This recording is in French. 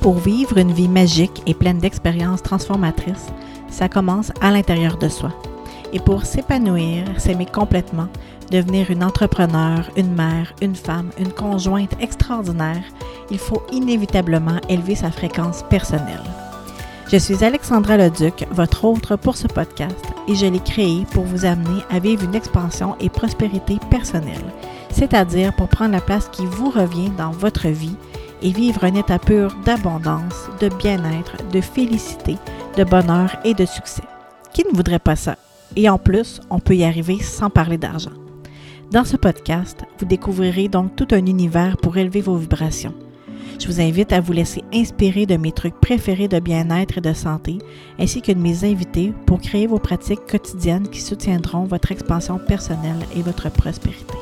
pour vivre une vie magique et pleine d'expériences transformatrices, ça commence à l'intérieur de soi. Et pour s'épanouir, s'aimer complètement, devenir une entrepreneur, une mère, une femme, une conjointe extraordinaire, il faut inévitablement élever sa fréquence personnelle. Je suis Alexandra Leduc, votre hôte pour ce podcast, et je l'ai créé pour vous amener à vivre une expansion et prospérité personnelle, c'est-à-dire pour prendre la place qui vous revient dans votre vie et vivre un état pur d'abondance, de bien-être, de félicité, de bonheur et de succès. Qui ne voudrait pas ça? Et en plus, on peut y arriver sans parler d'argent. Dans ce podcast, vous découvrirez donc tout un univers pour élever vos vibrations. Je vous invite à vous laisser inspirer de mes trucs préférés de bien-être et de santé, ainsi que de mes invités pour créer vos pratiques quotidiennes qui soutiendront votre expansion personnelle et votre prospérité.